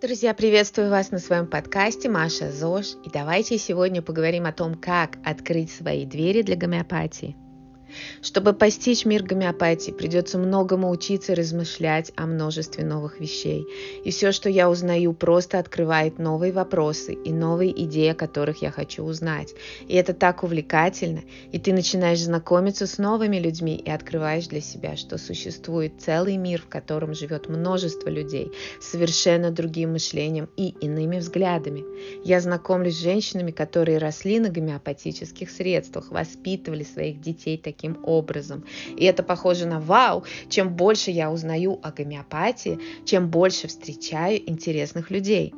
Друзья, приветствую вас на своем подкасте Маша ЗОЖ. И давайте сегодня поговорим о том, как открыть свои двери для гомеопатии. Чтобы постичь мир гомеопатии, придется многому учиться и размышлять о множестве новых вещей. И все, что я узнаю, просто открывает новые вопросы и новые идеи, о которых я хочу узнать. И это так увлекательно. И ты начинаешь знакомиться с новыми людьми и открываешь для себя, что существует целый мир, в котором живет множество людей с совершенно другим мышлением и иными взглядами. Я знакомлюсь с женщинами, которые росли на гомеопатических средствах, воспитывали своих детей таким таким образом. И это похоже на вау. Чем больше я узнаю о гомеопатии, чем больше встречаю интересных людей.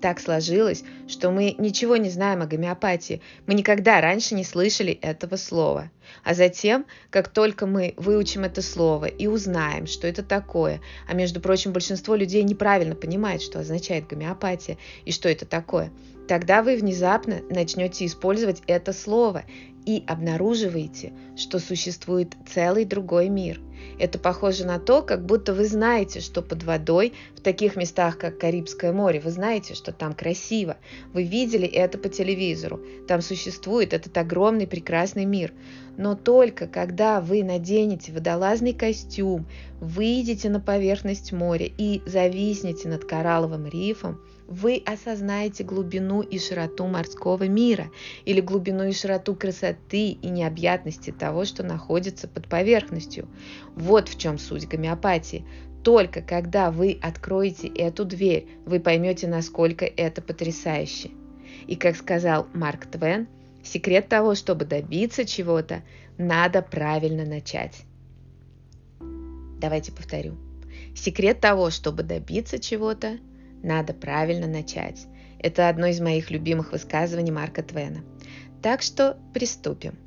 Так сложилось, что мы ничего не знаем о гомеопатии. Мы никогда раньше не слышали этого слова. А затем, как только мы выучим это слово и узнаем, что это такое, а между прочим, большинство людей неправильно понимает, что означает гомеопатия и что это такое, тогда вы внезапно начнете использовать это слово и обнаруживаете, что существует целый другой мир. Это похоже на то, как будто вы знаете, что под водой, в таких местах, как Карибское море, вы знаете, что там красиво. Вы видели это по телевизору. Там существует этот огромный прекрасный мир. Но только когда вы наденете водолазный костюм, выйдете на поверхность моря и зависнете над коралловым рифом, вы осознаете глубину и широту морского мира или глубину и широту красоты и необъятности того, что находится под поверхностью. Вот в чем суть гомеопатии. Только когда вы откроете эту дверь, вы поймете, насколько это потрясающе. И как сказал Марк Твен, секрет того, чтобы добиться чего-то, надо правильно начать. Давайте повторю. Секрет того, чтобы добиться чего-то, надо правильно начать. Это одно из моих любимых высказываний Марка Твена. Так что приступим.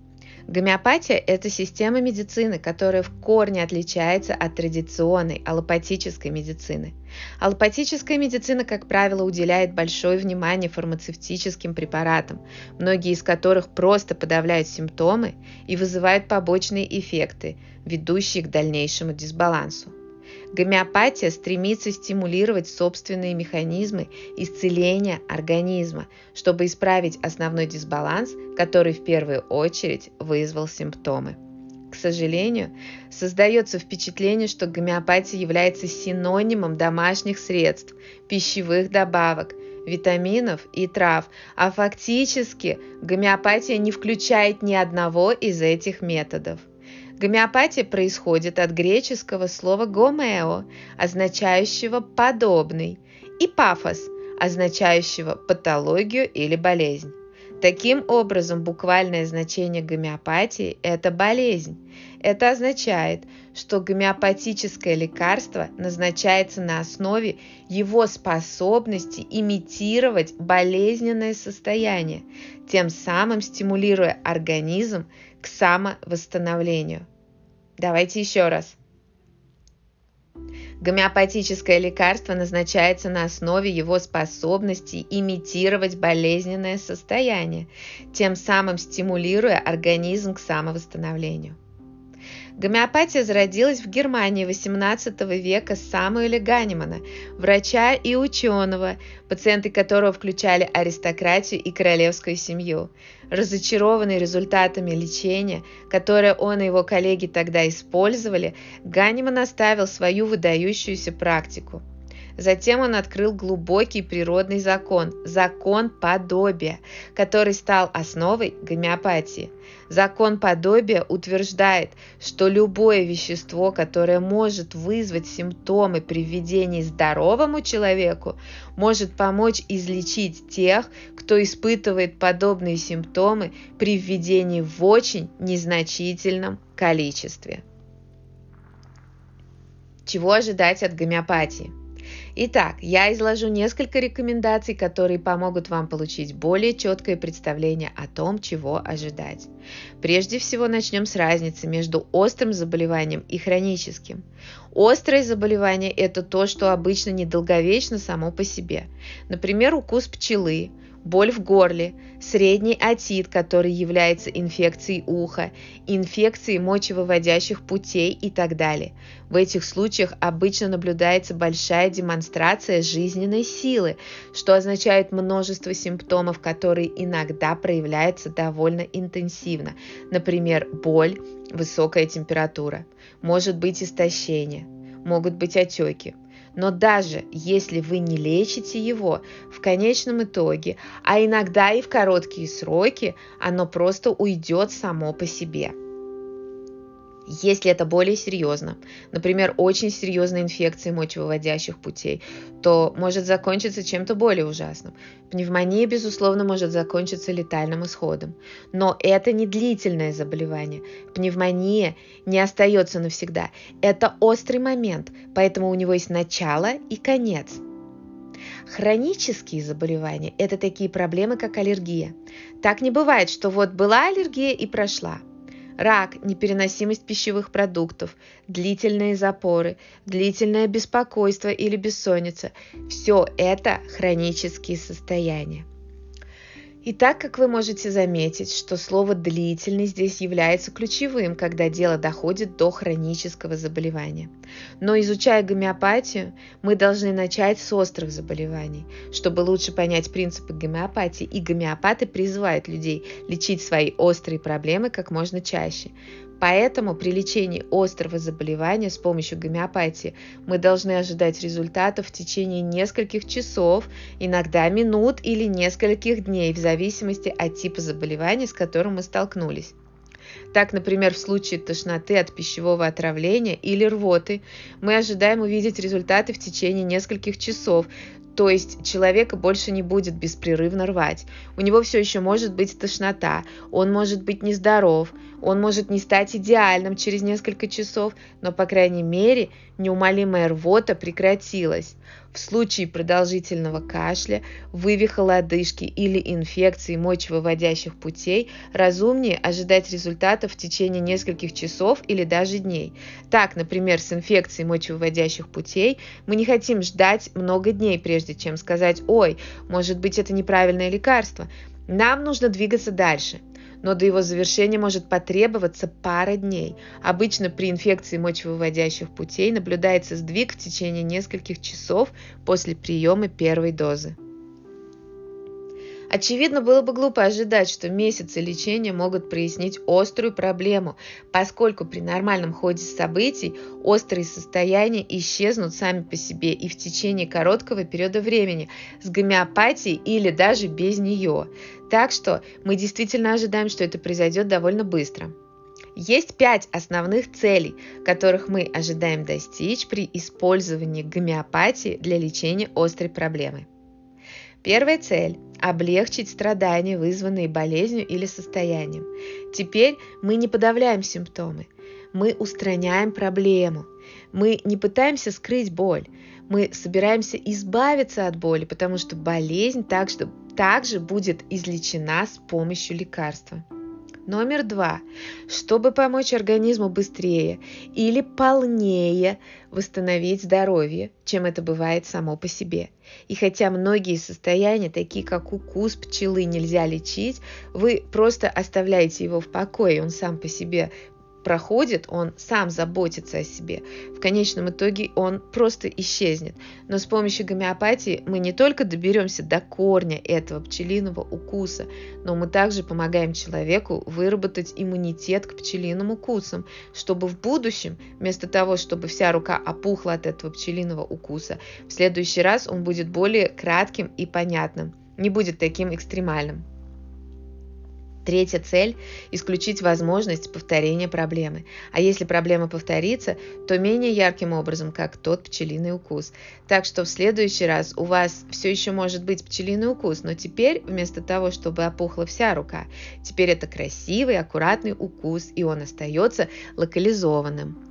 Гомеопатия – это система медицины, которая в корне отличается от традиционной аллопатической медицины. Аллопатическая медицина, как правило, уделяет большое внимание фармацевтическим препаратам, многие из которых просто подавляют симптомы и вызывают побочные эффекты, ведущие к дальнейшему дисбалансу. Гомеопатия стремится стимулировать собственные механизмы исцеления организма, чтобы исправить основной дисбаланс, который в первую очередь вызвал симптомы. К сожалению, создается впечатление, что гомеопатия является синонимом домашних средств, пищевых добавок, витаминов и трав, а фактически гомеопатия не включает ни одного из этих методов. Гомеопатия происходит от греческого слова «гомео», означающего «подобный», и «пафос», означающего патологию или болезнь. Таким образом, буквальное значение гомеопатии – это болезнь. Это означает, что гомеопатическое лекарство назначается на основе его способности имитировать болезненное состояние, тем самым стимулируя организм к самовосстановлению. Давайте еще раз. Гомеопатическое лекарство назначается на основе его способности имитировать болезненное состояние, тем самым стимулируя организм к самовосстановлению. Гомеопатия зародилась в Германии XVIII века Самуэля Ганимана, врача и ученого, пациенты которого включали аристократию и королевскую семью. Разочарованный результатами лечения, которое он и его коллеги тогда использовали, Ганиман оставил свою выдающуюся практику. Затем он открыл глубокий природный закон – закон подобия, который стал основой гомеопатии. Закон подобия утверждает, что любое вещество, которое может вызвать симптомы при введении здоровому человеку, может помочь излечить тех, кто испытывает подобные симптомы при введении в очень незначительном количестве. Чего ожидать от гомеопатии? Итак, я изложу несколько рекомендаций, которые помогут вам получить более четкое представление о том, чего ожидать. Прежде всего начнем с разницы между острым заболеванием и хроническим. Острое заболевание – это то, что обычно недолговечно само по себе. Например, укус пчелы, боль в горле, средний отит, который является инфекцией уха, инфекцией мочевыводящих путей и так далее. В этих случаях обычно наблюдается большая демонстрация жизненной силы, что означает множество симптомов, которые иногда проявляются довольно интенсивно. Например, боль, высокая температура, может быть истощение, могут быть отеки, но даже если вы не лечите его, в конечном итоге, а иногда и в короткие сроки, оно просто уйдет само по себе. Если это более серьезно, например, очень серьезная инфекция мочевыводящих путей, то может закончиться чем-то более ужасным. Пневмония, безусловно, может закончиться летальным исходом. Но это не длительное заболевание. Пневмония не остается навсегда. Это острый момент, поэтому у него есть начало и конец. Хронические заболевания – это такие проблемы, как аллергия. Так не бывает, что вот была аллергия и прошла – рак, непереносимость пищевых продуктов, длительные запоры, длительное беспокойство или бессонница – все это хронические состояния. И так как вы можете заметить, что слово «длительный» здесь является ключевым, когда дело доходит до хронического заболевания. Но изучая гомеопатию, мы должны начать с острых заболеваний, чтобы лучше понять принципы гомеопатии, и гомеопаты призывают людей лечить свои острые проблемы как можно чаще. Поэтому при лечении острого заболевания с помощью гомеопатии мы должны ожидать результатов в течение нескольких часов, иногда минут или нескольких дней, в зависимости от типа заболевания, с которым мы столкнулись. Так, например, в случае тошноты от пищевого отравления или рвоты мы ожидаем увидеть результаты в течение нескольких часов, то есть человека больше не будет беспрерывно рвать. У него все еще может быть тошнота, он может быть нездоров, он может не стать идеальным через несколько часов, но, по крайней мере, неумолимая рвота прекратилась. В случае продолжительного кашля, вывиха лодыжки или инфекции мочевыводящих путей разумнее ожидать результатов в течение нескольких часов или даже дней. Так, например, с инфекцией мочевыводящих путей мы не хотим ждать много дней, прежде чем сказать «Ой, может быть это неправильное лекарство». Нам нужно двигаться дальше но до его завершения может потребоваться пара дней. Обычно при инфекции мочевыводящих путей наблюдается сдвиг в течение нескольких часов после приема первой дозы. Очевидно, было бы глупо ожидать, что месяцы лечения могут прояснить острую проблему, поскольку при нормальном ходе событий острые состояния исчезнут сами по себе и в течение короткого периода времени с гомеопатией или даже без нее. Так что мы действительно ожидаем, что это произойдет довольно быстро. Есть пять основных целей, которых мы ожидаем достичь при использовании гомеопатии для лечения острой проблемы. Первая цель – облегчить страдания, вызванные болезнью или состоянием. Теперь мы не подавляем симптомы, мы устраняем проблему. Мы не пытаемся скрыть боль, мы собираемся избавиться от боли, потому что болезнь также, также будет излечена с помощью лекарства. Номер два. Чтобы помочь организму быстрее или полнее восстановить здоровье, чем это бывает само по себе. И хотя многие состояния, такие как укус пчелы, нельзя лечить, вы просто оставляете его в покое, он сам по себе проходит, он сам заботится о себе. В конечном итоге он просто исчезнет. Но с помощью гомеопатии мы не только доберемся до корня этого пчелиного укуса, но мы также помогаем человеку выработать иммунитет к пчелиным укусам, чтобы в будущем, вместо того, чтобы вся рука опухла от этого пчелиного укуса, в следующий раз он будет более кратким и понятным, не будет таким экстремальным. Третья цель – исключить возможность повторения проблемы. А если проблема повторится, то менее ярким образом, как тот пчелиный укус. Так что в следующий раз у вас все еще может быть пчелиный укус, но теперь вместо того, чтобы опухла вся рука, теперь это красивый, аккуратный укус, и он остается локализованным.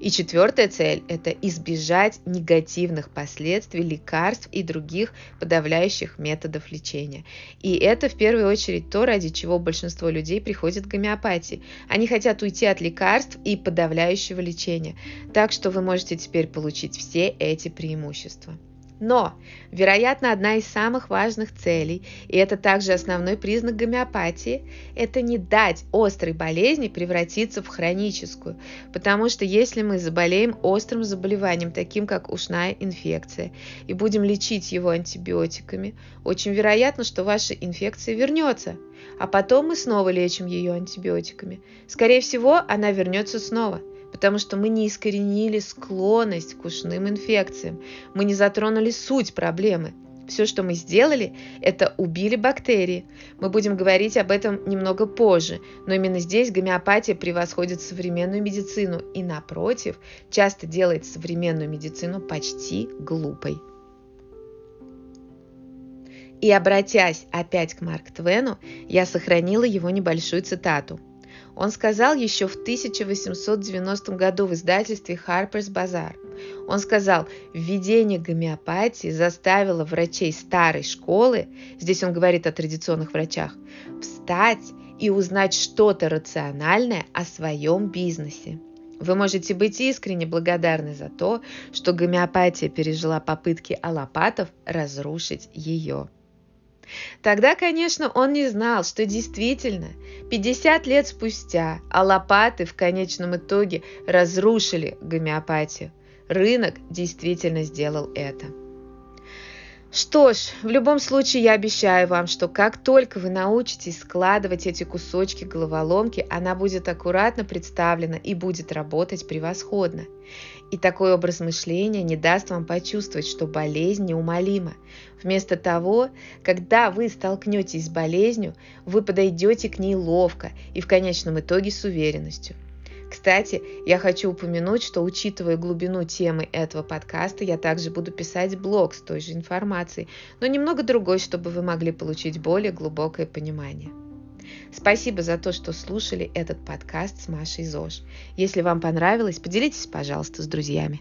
И четвертая цель – это избежать негативных последствий лекарств и других подавляющих методов лечения. И это в первую очередь то, ради чего большинство людей приходит к гомеопатии. Они хотят уйти от лекарств и подавляющего лечения. Так что вы можете теперь получить все эти преимущества. Но, вероятно, одна из самых важных целей, и это также основной признак гомеопатии, это не дать острой болезни превратиться в хроническую. Потому что если мы заболеем острым заболеванием, таким как ушная инфекция, и будем лечить его антибиотиками, очень вероятно, что ваша инфекция вернется. А потом мы снова лечим ее антибиотиками. Скорее всего, она вернется снова – потому что мы не искоренили склонность к ушным инфекциям, мы не затронули суть проблемы. Все, что мы сделали, это убили бактерии. Мы будем говорить об этом немного позже, но именно здесь гомеопатия превосходит современную медицину и, напротив, часто делает современную медицину почти глупой. И обратясь опять к Марк Твену, я сохранила его небольшую цитату – он сказал еще в 1890 году в издательстве Harper's Bazaar. Он сказал, введение гомеопатии заставило врачей старой школы, здесь он говорит о традиционных врачах, встать и узнать что-то рациональное о своем бизнесе. Вы можете быть искренне благодарны за то, что гомеопатия пережила попытки аллопатов разрушить ее. Тогда, конечно, он не знал, что действительно 50 лет спустя аллопаты в конечном итоге разрушили гомеопатию. Рынок действительно сделал это. Что ж, в любом случае я обещаю вам, что как только вы научитесь складывать эти кусочки головоломки, она будет аккуратно представлена и будет работать превосходно. И такой образ мышления не даст вам почувствовать, что болезнь неумолима. Вместо того, когда вы столкнетесь с болезнью, вы подойдете к ней ловко и в конечном итоге с уверенностью. Кстати, я хочу упомянуть, что учитывая глубину темы этого подкаста, я также буду писать блог с той же информацией, но немного другой, чтобы вы могли получить более глубокое понимание. Спасибо за то, что слушали этот подкаст с Машей ЗОЖ. Если вам понравилось, поделитесь, пожалуйста, с друзьями.